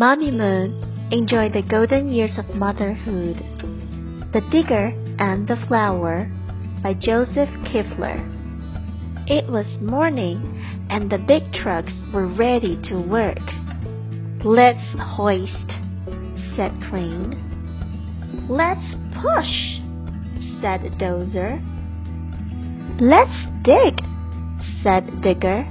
Mommy Moon enjoyed the golden years of motherhood. The Digger and the Flower by Joseph Kuefler. It was morning and the big trucks were ready to work. Let's hoist, said Crane. Let's push, said Dozer. Let's dig, said Digger.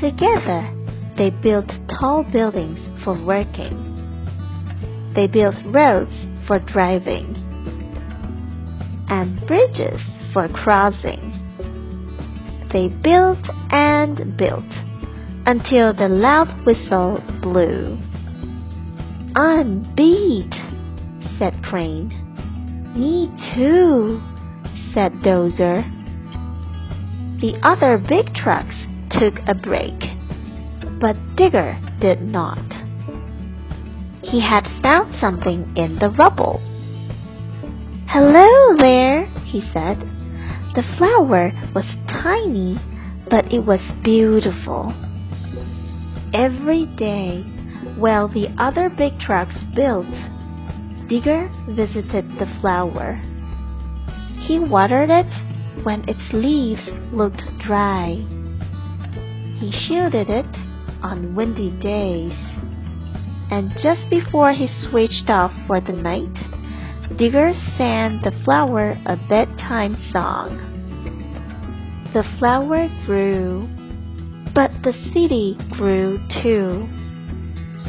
Together, they built tall buildings for working. They built roads for driving and bridges for crossing. They built and built until the loud whistle blew. I'm beat, said Crane. Me too, said Dozer. The other big trucks took a break, but Digger did not. He had found something in the rubble. Hello there, he said. The flower was tiny, but it was beautiful. Every day, while the other big trucks built, Digger visited the flower. He watered it when its leaves looked dry. He shielded it on windy days. And just before he switched off for the night, Digger sang the flower a bedtime song. The flower grew, but the city grew too.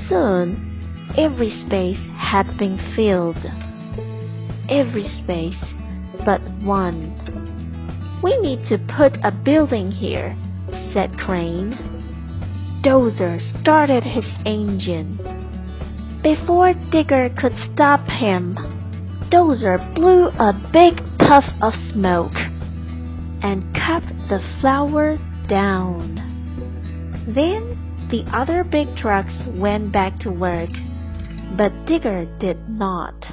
Soon, every space had been filled. Every space but one. We need to put a building here, said Crane. Dozer started his engine. Before Digger could stop him, Dozer blew a big puff of smoke and cut the flower down. Then the other big trucks went back to work, but Digger did not.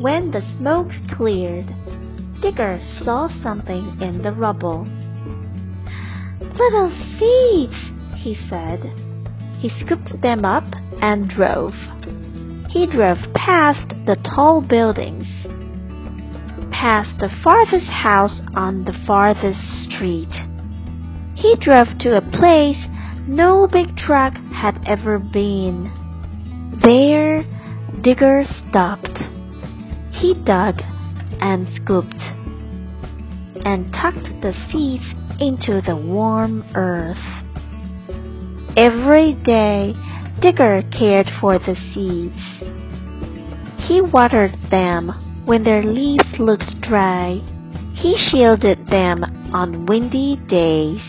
When the smoke cleared, Digger saw something in the rubble. Little seeds, he said. He scooped them up and drove. He drove past the tall buildings, past the farthest house on the farthest street. He drove to a place no big truck had ever been. There, Digger stopped. He dug and scooped and tucked the seeds into the warm earth. Every day, Digger cared for the seeds. He watered them when their leaves looked dry. He shielded them on windy days.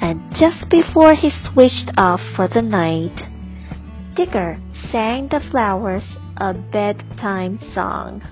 And just before he switched off for the night, Digger sang the flowers a bedtime song.